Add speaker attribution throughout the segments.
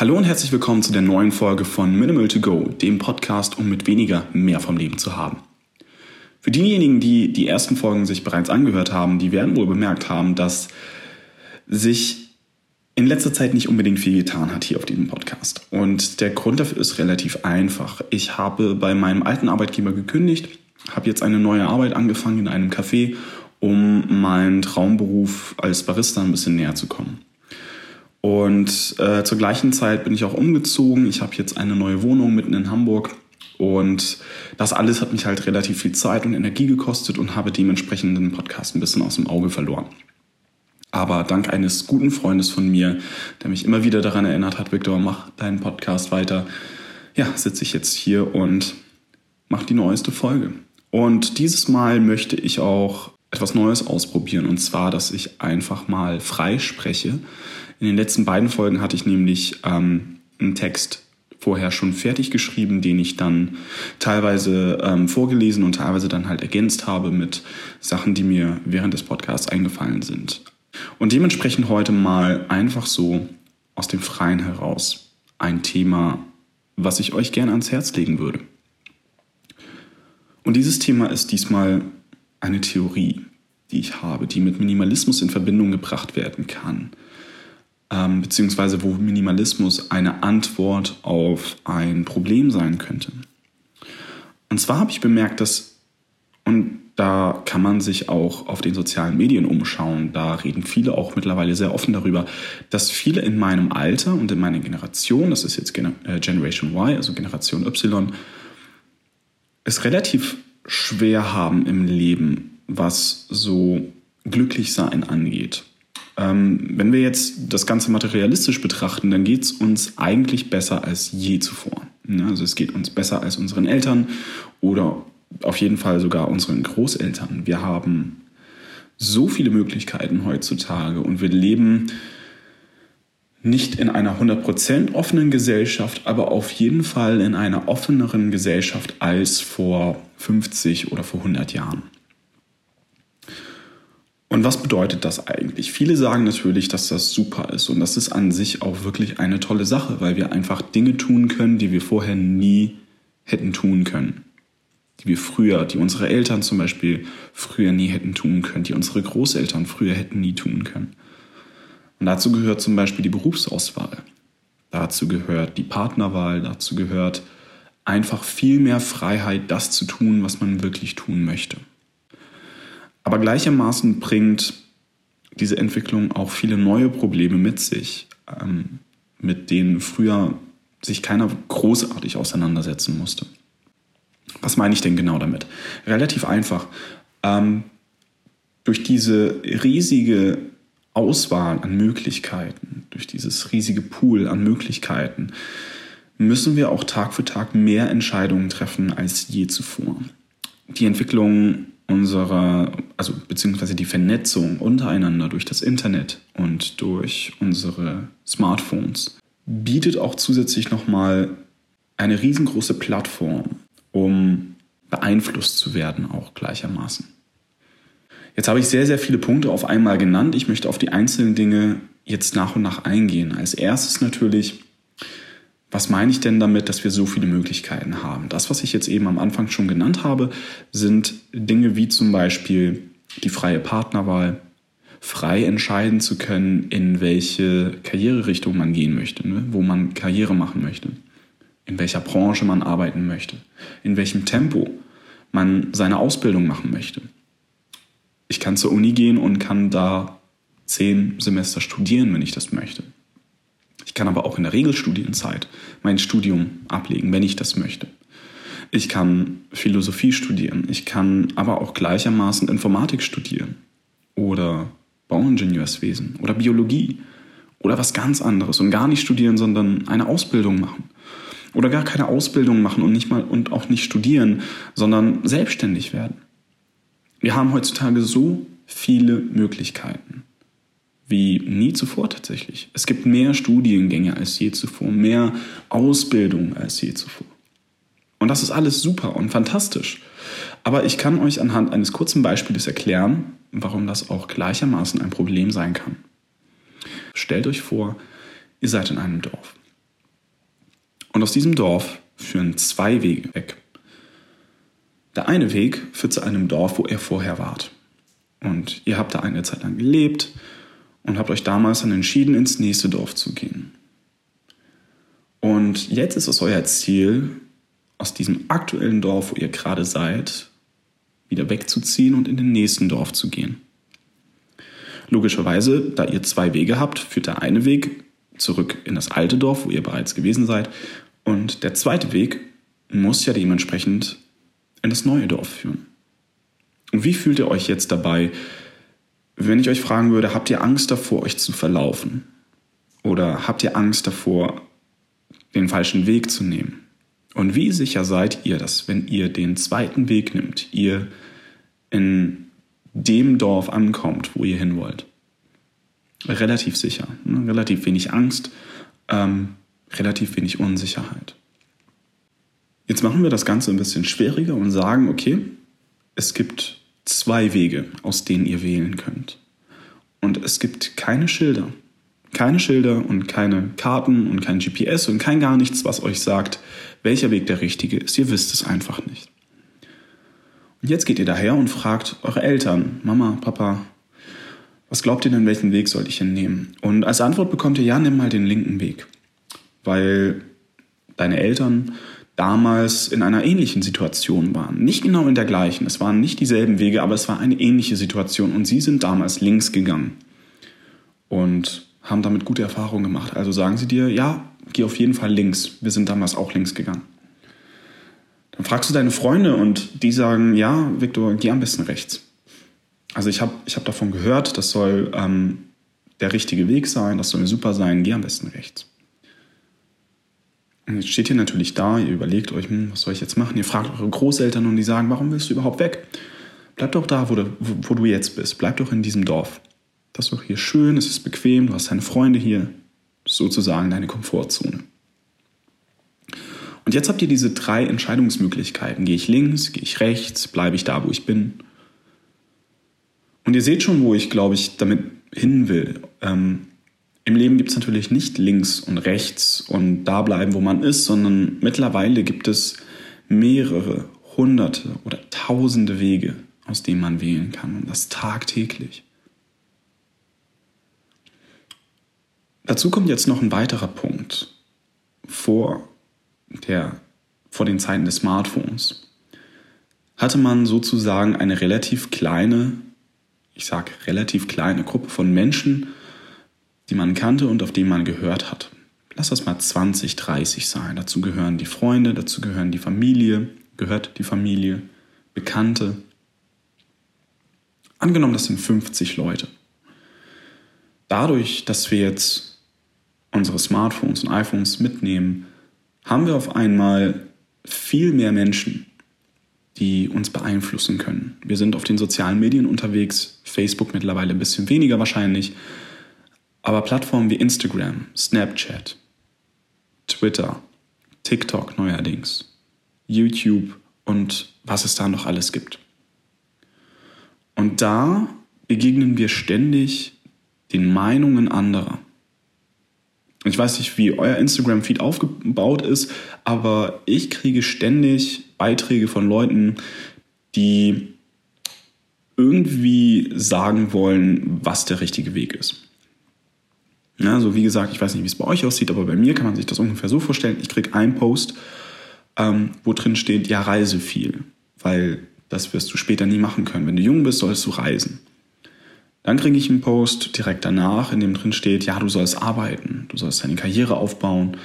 Speaker 1: Hallo und herzlich willkommen zu der neuen Folge von Minimal to Go, dem Podcast, um mit weniger mehr vom Leben zu haben. Für diejenigen, die die ersten Folgen sich bereits angehört haben, die werden wohl bemerkt haben, dass sich in letzter Zeit nicht unbedingt viel getan hat hier auf diesem Podcast. Und der Grund dafür ist relativ einfach. Ich habe bei meinem alten Arbeitgeber gekündigt, habe jetzt eine neue Arbeit angefangen in einem Café, um meinen Traumberuf als Barista ein bisschen näher zu kommen. Und äh, zur gleichen Zeit bin ich auch umgezogen. Ich habe jetzt eine neue Wohnung mitten in Hamburg. Und das alles hat mich halt relativ viel Zeit und Energie gekostet und habe dementsprechend den Podcast ein bisschen aus dem Auge verloren. Aber dank eines guten Freundes von mir, der mich immer wieder daran erinnert hat, Victor, mach deinen Podcast weiter, ja, sitze ich jetzt hier und mache die neueste Folge. Und dieses Mal möchte ich auch etwas Neues ausprobieren. Und zwar, dass ich einfach mal frei spreche in den letzten beiden Folgen hatte ich nämlich ähm, einen Text vorher schon fertig geschrieben, den ich dann teilweise ähm, vorgelesen und teilweise dann halt ergänzt habe mit Sachen, die mir während des Podcasts eingefallen sind. Und dementsprechend heute mal einfach so aus dem Freien heraus ein Thema, was ich euch gerne ans Herz legen würde. Und dieses Thema ist diesmal eine Theorie, die ich habe, die mit Minimalismus in Verbindung gebracht werden kann ähm, beziehungsweise wo Minimalismus eine Antwort auf ein Problem sein könnte. Und zwar habe ich bemerkt, dass, und da kann man sich auch auf den sozialen Medien umschauen, da reden viele auch mittlerweile sehr offen darüber, dass viele in meinem Alter und in meiner Generation, das ist jetzt äh, Generation Y, also Generation Y, es relativ schwer haben im Leben, was so glücklich sein angeht. Ähm, wenn wir jetzt das Ganze materialistisch betrachten, dann geht es uns eigentlich besser als je zuvor. Ja, also es geht uns besser als unseren Eltern oder auf jeden Fall sogar unseren Großeltern. Wir haben so viele Möglichkeiten heutzutage und wir leben nicht in einer 100% offenen Gesellschaft, aber auf jeden Fall in einer offeneren Gesellschaft als vor 50 oder vor 100 Jahren. Und was bedeutet das eigentlich? Viele sagen natürlich, dass das super ist und das ist an sich auch wirklich eine tolle Sache, weil wir einfach Dinge tun können, die wir vorher nie hätten tun können. Die wir früher, die unsere Eltern zum Beispiel früher nie hätten tun können, die unsere Großeltern früher hätten nie tun können. Und dazu gehört zum Beispiel die Berufsauswahl. Dazu gehört die Partnerwahl, dazu gehört einfach viel mehr Freiheit, das zu tun, was man wirklich tun möchte. Aber gleichermaßen bringt diese Entwicklung auch viele neue Probleme mit sich, ähm, mit denen früher sich keiner großartig auseinandersetzen musste. Was meine ich denn genau damit? Relativ einfach. Ähm, durch diese riesige Auswahl an Möglichkeiten, durch dieses riesige Pool an Möglichkeiten, müssen wir auch Tag für Tag mehr Entscheidungen treffen als je zuvor. Die Entwicklung unserer, also beziehungsweise die Vernetzung untereinander durch das Internet und durch unsere Smartphones bietet auch zusätzlich nochmal eine riesengroße Plattform, um beeinflusst zu werden, auch gleichermaßen. Jetzt habe ich sehr, sehr viele Punkte auf einmal genannt. Ich möchte auf die einzelnen Dinge jetzt nach und nach eingehen. Als erstes natürlich was meine ich denn damit, dass wir so viele Möglichkeiten haben? Das, was ich jetzt eben am Anfang schon genannt habe, sind Dinge wie zum Beispiel die freie Partnerwahl, frei entscheiden zu können, in welche Karriererichtung man gehen möchte, ne? wo man Karriere machen möchte, in welcher Branche man arbeiten möchte, in welchem Tempo man seine Ausbildung machen möchte. Ich kann zur Uni gehen und kann da zehn Semester studieren, wenn ich das möchte. Ich kann aber auch in der Regelstudienzeit mein Studium ablegen, wenn ich das möchte. Ich kann Philosophie studieren. Ich kann aber auch gleichermaßen Informatik studieren oder Bauingenieurswesen oder Biologie oder was ganz anderes und gar nicht studieren, sondern eine Ausbildung machen oder gar keine Ausbildung machen und nicht mal und auch nicht studieren, sondern selbstständig werden. Wir haben heutzutage so viele Möglichkeiten wie nie zuvor tatsächlich. Es gibt mehr Studiengänge als je zuvor, mehr Ausbildung als je zuvor. Und das ist alles super und fantastisch. Aber ich kann euch anhand eines kurzen Beispiels erklären, warum das auch gleichermaßen ein Problem sein kann. Stellt euch vor, ihr seid in einem Dorf. Und aus diesem Dorf führen zwei Wege weg. Der eine Weg führt zu einem Dorf, wo ihr vorher wart. Und ihr habt da eine Zeit lang gelebt und habt euch damals dann entschieden, ins nächste Dorf zu gehen. Und jetzt ist es euer Ziel, aus diesem aktuellen Dorf, wo ihr gerade seid, wieder wegzuziehen und in den nächsten Dorf zu gehen. Logischerweise, da ihr zwei Wege habt, führt der eine Weg zurück in das alte Dorf, wo ihr bereits gewesen seid, und der zweite Weg muss ja dementsprechend in das neue Dorf führen. Und wie fühlt ihr euch jetzt dabei, wenn ich euch fragen würde, habt ihr Angst davor, euch zu verlaufen? Oder habt ihr Angst davor, den falschen Weg zu nehmen? Und wie sicher seid ihr, dass wenn ihr den zweiten Weg nimmt, ihr in dem Dorf ankommt, wo ihr hin wollt? Relativ sicher, ne? relativ wenig Angst, ähm, relativ wenig Unsicherheit. Jetzt machen wir das Ganze ein bisschen schwieriger und sagen, okay, es gibt zwei Wege, aus denen ihr wählen könnt. Und es gibt keine Schilder. Keine Schilder und keine Karten und kein GPS und kein gar nichts, was euch sagt, welcher Weg der richtige ist. Ihr wisst es einfach nicht. Und jetzt geht ihr daher und fragt eure Eltern, Mama, Papa, was glaubt ihr denn, welchen Weg sollte ich denn nehmen? Und als Antwort bekommt ihr, ja, nimm mal den linken Weg. Weil deine Eltern damals in einer ähnlichen Situation waren. Nicht genau in der gleichen, es waren nicht dieselben Wege, aber es war eine ähnliche Situation und sie sind damals links gegangen und haben damit gute Erfahrungen gemacht. Also sagen sie dir, ja, geh auf jeden Fall links. Wir sind damals auch links gegangen. Dann fragst du deine Freunde und die sagen, ja, Viktor, geh am besten rechts. Also ich habe ich hab davon gehört, das soll ähm, der richtige Weg sein, das soll super sein, geh am besten rechts. Jetzt steht ihr natürlich da, ihr überlegt euch, hm, was soll ich jetzt machen? Ihr fragt eure Großeltern und die sagen, warum willst du überhaupt weg? Bleib doch da, wo du, wo du jetzt bist. Bleib doch in diesem Dorf. Das ist doch hier schön, es ist bequem, du hast deine Freunde hier. Sozusagen deine Komfortzone. Und jetzt habt ihr diese drei Entscheidungsmöglichkeiten. Gehe ich links, gehe ich rechts, bleibe ich da, wo ich bin? Und ihr seht schon, wo ich, glaube ich, damit hin will. Ähm, im Leben gibt es natürlich nicht links und rechts und da bleiben, wo man ist, sondern mittlerweile gibt es mehrere hunderte oder tausende Wege, aus denen man wählen kann und das tagtäglich. Dazu kommt jetzt noch ein weiterer Punkt. Vor, der, vor den Zeiten des Smartphones hatte man sozusagen eine relativ kleine, ich sage relativ kleine Gruppe von Menschen, die man kannte und auf die man gehört hat. Lass das mal 20, 30 sein. Dazu gehören die Freunde, dazu gehören die Familie, gehört die Familie, Bekannte. Angenommen, das sind 50 Leute. Dadurch, dass wir jetzt unsere Smartphones und iPhones mitnehmen, haben wir auf einmal viel mehr Menschen, die uns beeinflussen können. Wir sind auf den sozialen Medien unterwegs, Facebook mittlerweile ein bisschen weniger wahrscheinlich, aber Plattformen wie Instagram, Snapchat, Twitter, TikTok neuerdings, YouTube und was es da noch alles gibt. Und da begegnen wir ständig den Meinungen anderer. Ich weiß nicht, wie euer Instagram-Feed aufgebaut ist, aber ich kriege ständig Beiträge von Leuten, die irgendwie sagen wollen, was der richtige Weg ist. Ja, also wie gesagt, ich weiß nicht, wie es bei euch aussieht, aber bei mir kann man sich das ungefähr so vorstellen. Ich kriege einen Post, ähm, wo drin steht, ja, reise viel, weil das wirst du später nie machen können. Wenn du jung bist, sollst du reisen. Dann kriege ich einen Post direkt danach, in dem drin steht, ja, du sollst arbeiten, du sollst deine Karriere aufbauen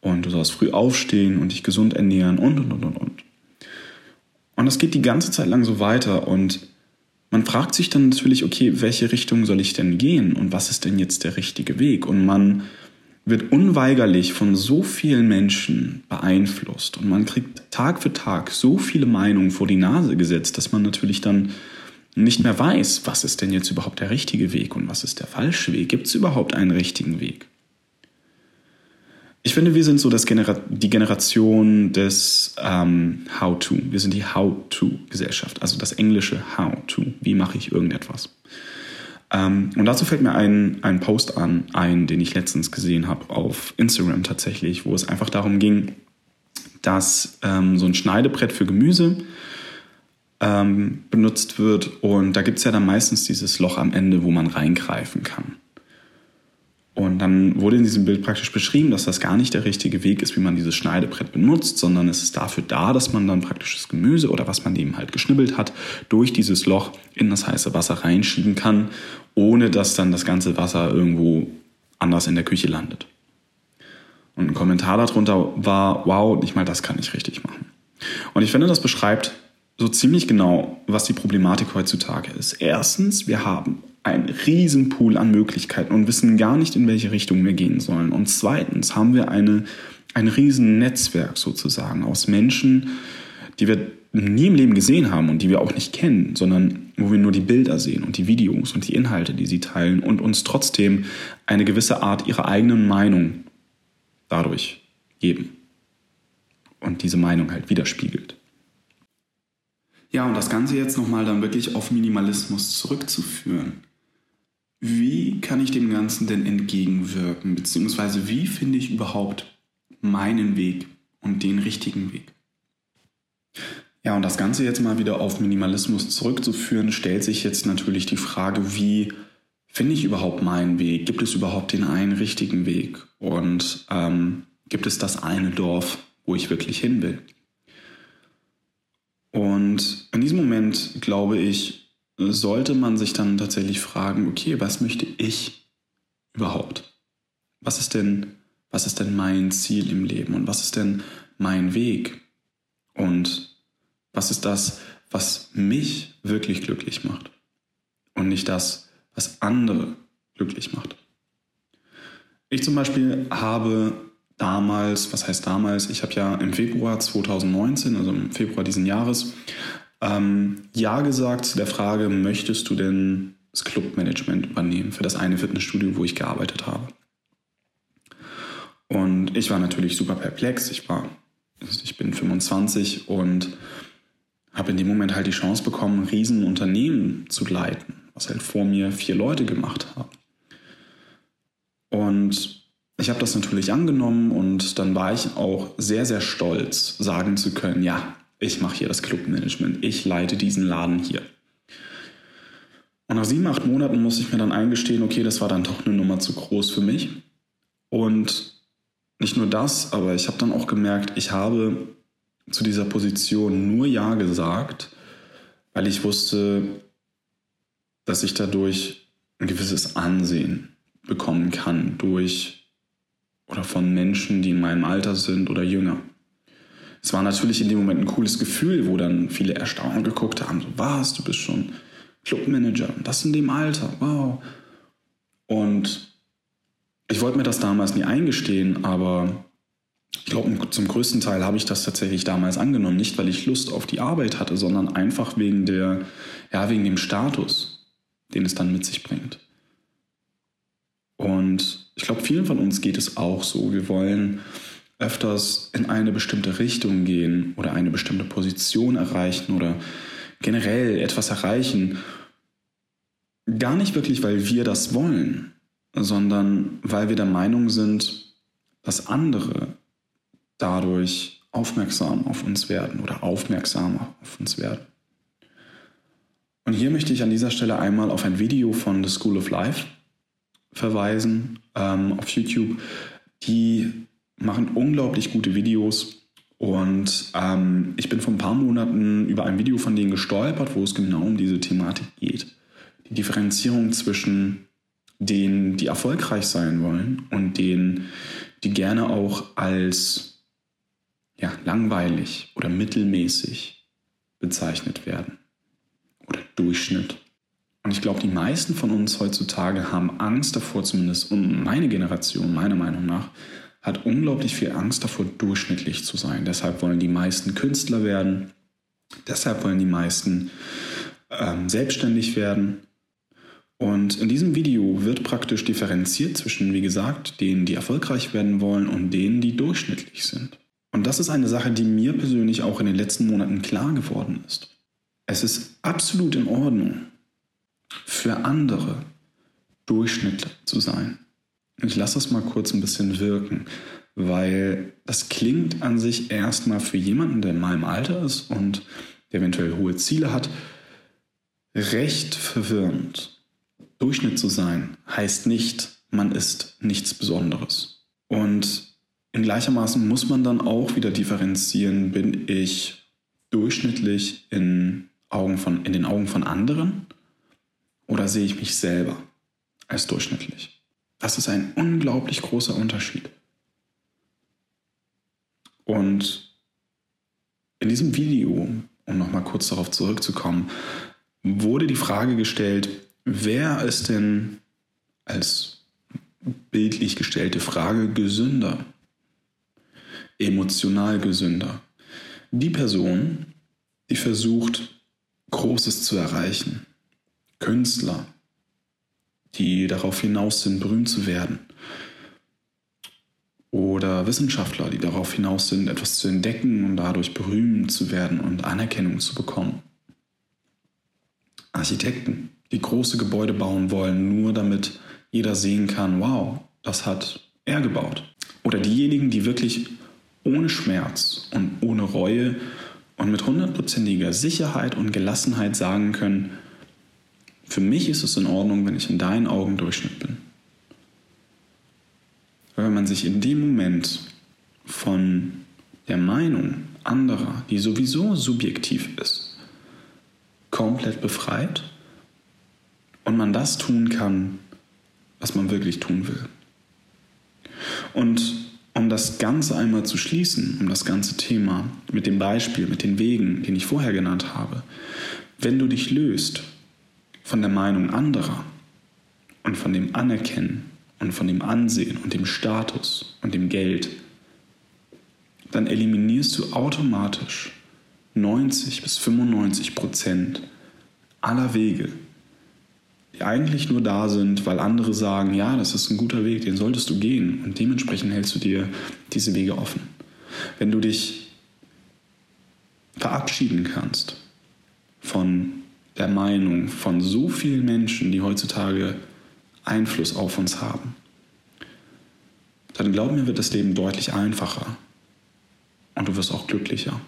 Speaker 1: und du sollst früh aufstehen und dich gesund ernähren und, und, und, und, und. Und das geht die ganze Zeit lang so weiter und man fragt sich dann natürlich, okay, welche Richtung soll ich denn gehen und was ist denn jetzt der richtige Weg? Und man wird unweigerlich von so vielen Menschen beeinflusst und man kriegt Tag für Tag so viele Meinungen vor die Nase gesetzt, dass man natürlich dann nicht mehr weiß, was ist denn jetzt überhaupt der richtige Weg und was ist der falsche Weg? Gibt es überhaupt einen richtigen Weg? Ich finde, wir sind so das Genera die Generation des ähm, How-to. Wir sind die How-to-Gesellschaft, also das englische How-to. Wie mache ich irgendetwas? Ähm, und dazu fällt mir ein, ein Post an, ein, den ich letztens gesehen habe auf Instagram tatsächlich, wo es einfach darum ging, dass ähm, so ein Schneidebrett für Gemüse ähm, benutzt wird und da gibt es ja dann meistens dieses Loch am Ende, wo man reingreifen kann. Und dann wurde in diesem Bild praktisch beschrieben, dass das gar nicht der richtige Weg ist, wie man dieses Schneidebrett benutzt, sondern es ist dafür da, dass man dann praktisch das Gemüse oder was man eben halt geschnibbelt hat, durch dieses Loch in das heiße Wasser reinschieben kann, ohne dass dann das ganze Wasser irgendwo anders in der Küche landet. Und ein Kommentar darunter war, wow, nicht mal das kann ich richtig machen. Und ich finde, das beschreibt so ziemlich genau, was die Problematik heutzutage ist. Erstens, wir haben einen riesen Pool an Möglichkeiten und wissen gar nicht, in welche Richtung wir gehen sollen. Und zweitens haben wir eine, ein riesen Netzwerk sozusagen aus Menschen, die wir nie im Leben gesehen haben und die wir auch nicht kennen, sondern wo wir nur die Bilder sehen und die Videos und die Inhalte, die sie teilen und uns trotzdem eine gewisse Art ihrer eigenen Meinung dadurch geben und diese Meinung halt widerspiegelt. Ja, und das Ganze jetzt nochmal dann wirklich auf Minimalismus zurückzuführen. Wie kann ich dem Ganzen denn entgegenwirken? Beziehungsweise wie finde ich überhaupt meinen Weg und den richtigen Weg? Ja, und das Ganze jetzt mal wieder auf Minimalismus zurückzuführen, stellt sich jetzt natürlich die Frage, wie finde ich überhaupt meinen Weg? Gibt es überhaupt den einen richtigen Weg? Und ähm, gibt es das eine Dorf, wo ich wirklich hin will? Und in diesem Moment, glaube ich, sollte man sich dann tatsächlich fragen, okay, was möchte ich überhaupt? Was ist denn, was ist denn mein Ziel im Leben und was ist denn mein Weg? Und was ist das, was mich wirklich glücklich macht? Und nicht das, was andere glücklich macht. Ich zum Beispiel habe damals, was heißt damals, ich habe ja im Februar 2019, also im Februar diesen Jahres, ähm, Ja gesagt zu der Frage, möchtest du denn das Clubmanagement übernehmen für das eine Fitnessstudio, wo ich gearbeitet habe? Und ich war natürlich super perplex. Ich war, ich bin 25 und habe in dem Moment halt die Chance bekommen, ein Riesenunternehmen zu leiten, was halt vor mir vier Leute gemacht haben. Und ich habe das natürlich angenommen und dann war ich auch sehr, sehr stolz, sagen zu können, ja, ich mache hier das Clubmanagement, ich leite diesen Laden hier. Und nach sieben, acht Monaten musste ich mir dann eingestehen, okay, das war dann doch eine Nummer zu groß für mich. Und nicht nur das, aber ich habe dann auch gemerkt, ich habe zu dieser Position nur Ja gesagt, weil ich wusste, dass ich dadurch ein gewisses Ansehen bekommen kann durch oder von Menschen, die in meinem Alter sind oder jünger. Es war natürlich in dem Moment ein cooles Gefühl, wo dann viele erstaunt geguckt haben, so, was, du bist schon Clubmanager, das in dem Alter, wow. Und ich wollte mir das damals nie eingestehen, aber ich glaube, zum größten Teil habe ich das tatsächlich damals angenommen, nicht weil ich Lust auf die Arbeit hatte, sondern einfach wegen der, ja, wegen dem Status, den es dann mit sich bringt. Und ich glaube, vielen von uns geht es auch so. Wir wollen öfters in eine bestimmte Richtung gehen oder eine bestimmte Position erreichen oder generell etwas erreichen. Gar nicht wirklich, weil wir das wollen, sondern weil wir der Meinung sind, dass andere dadurch aufmerksam auf uns werden oder aufmerksamer auf uns werden. Und hier möchte ich an dieser Stelle einmal auf ein Video von The School of Life verweisen ähm, auf YouTube. Die machen unglaublich gute Videos. Und ähm, ich bin vor ein paar Monaten über ein Video von denen gestolpert, wo es genau um diese Thematik geht. Die Differenzierung zwischen denen, die erfolgreich sein wollen und denen, die gerne auch als ja, langweilig oder mittelmäßig bezeichnet werden. Oder Durchschnitt. Und ich glaube, die meisten von uns heutzutage haben Angst davor, zumindest meine Generation, meiner Meinung nach, hat unglaublich viel Angst davor, durchschnittlich zu sein. Deshalb wollen die meisten Künstler werden. Deshalb wollen die meisten ähm, selbstständig werden. Und in diesem Video wird praktisch differenziert zwischen, wie gesagt, denen, die erfolgreich werden wollen und denen, die durchschnittlich sind. Und das ist eine Sache, die mir persönlich auch in den letzten Monaten klar geworden ist. Es ist absolut in Ordnung, für andere Durchschnitt zu sein. Ich lasse das mal kurz ein bisschen wirken, weil das klingt an sich erstmal für jemanden, der in meinem Alter ist und der eventuell hohe Ziele hat, recht verwirrend. Durchschnitt zu sein heißt nicht, man ist nichts Besonderes. Und in gleichermaßen muss man dann auch wieder differenzieren, bin ich durchschnittlich in, Augen von, in den Augen von anderen oder sehe ich mich selber als durchschnittlich? Das ist ein unglaublich großer Unterschied. Und in diesem Video, um nochmal kurz darauf zurückzukommen, wurde die Frage gestellt, wer ist denn als bildlich gestellte Frage gesünder? emotional gesünder. Die Person, die versucht, Großes zu erreichen. Künstler, die darauf hinaus sind, berühmt zu werden. Oder Wissenschaftler, die darauf hinaus sind, etwas zu entdecken und dadurch berühmt zu werden und Anerkennung zu bekommen. Architekten, die große Gebäude bauen wollen, nur damit jeder sehen kann, wow, das hat er gebaut. Oder diejenigen, die wirklich ohne Schmerz und ohne Reue und mit hundertprozentiger Sicherheit und Gelassenheit sagen können, für mich ist es in Ordnung, wenn ich in deinen Augen Durchschnitt bin. Weil wenn man sich in dem Moment von der Meinung anderer, die sowieso subjektiv ist, komplett befreit und man das tun kann, was man wirklich tun will. Und um das Ganze einmal zu schließen, um das ganze Thema mit dem Beispiel, mit den Wegen, den ich vorher genannt habe, wenn du dich löst von der Meinung anderer und von dem Anerkennen und von dem Ansehen und dem Status und dem Geld, dann eliminierst du automatisch 90 bis 95 Prozent aller Wege, die eigentlich nur da sind, weil andere sagen, ja, das ist ein guter Weg, den solltest du gehen. Und dementsprechend hältst du dir diese Wege offen. Wenn du dich verabschieden kannst von der Meinung von so vielen Menschen, die heutzutage Einfluss auf uns haben, dann glaub mir, wird das Leben deutlich einfacher. Und du wirst auch glücklicher.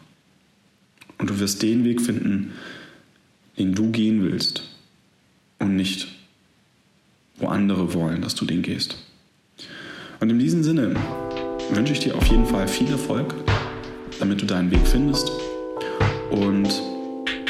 Speaker 1: Und du wirst den Weg finden, den du gehen willst und nicht, wo andere wollen, dass du den gehst. Und in diesem Sinne wünsche ich dir auf jeden Fall viel Erfolg, damit du deinen Weg findest. Und